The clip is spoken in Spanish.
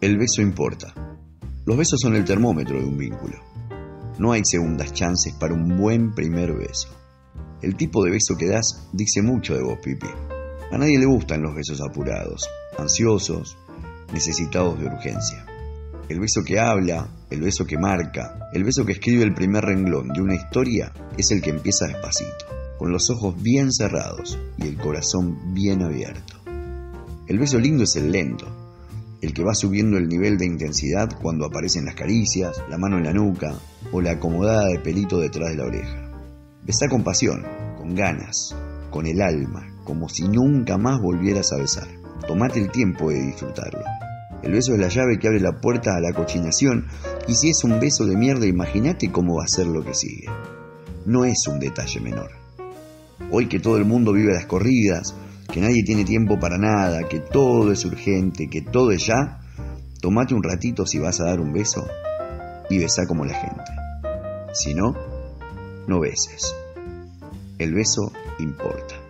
El beso importa. Los besos son el termómetro de un vínculo. No hay segundas chances para un buen primer beso. El tipo de beso que das dice mucho de vos, Pipi. A nadie le gustan los besos apurados, ansiosos, necesitados de urgencia. El beso que habla, el beso que marca, el beso que escribe el primer renglón de una historia es el que empieza despacito, con los ojos bien cerrados y el corazón bien abierto. El beso lindo es el lento, el que va subiendo el nivel de intensidad cuando aparecen las caricias, la mano en la nuca o la acomodada de pelito detrás de la oreja. Besá con pasión, con ganas, con el alma, como si nunca más volvieras a besar. Tomate el tiempo de disfrutarlo. El beso es la llave que abre la puerta a la cochinación y si es un beso de mierda, imagínate cómo va a ser lo que sigue. No es un detalle menor. Hoy que todo el mundo vive las corridas, que nadie tiene tiempo para nada, que todo es urgente, que todo es ya, tomate un ratito si vas a dar un beso y besá como la gente. Si no, no beses. El beso importa.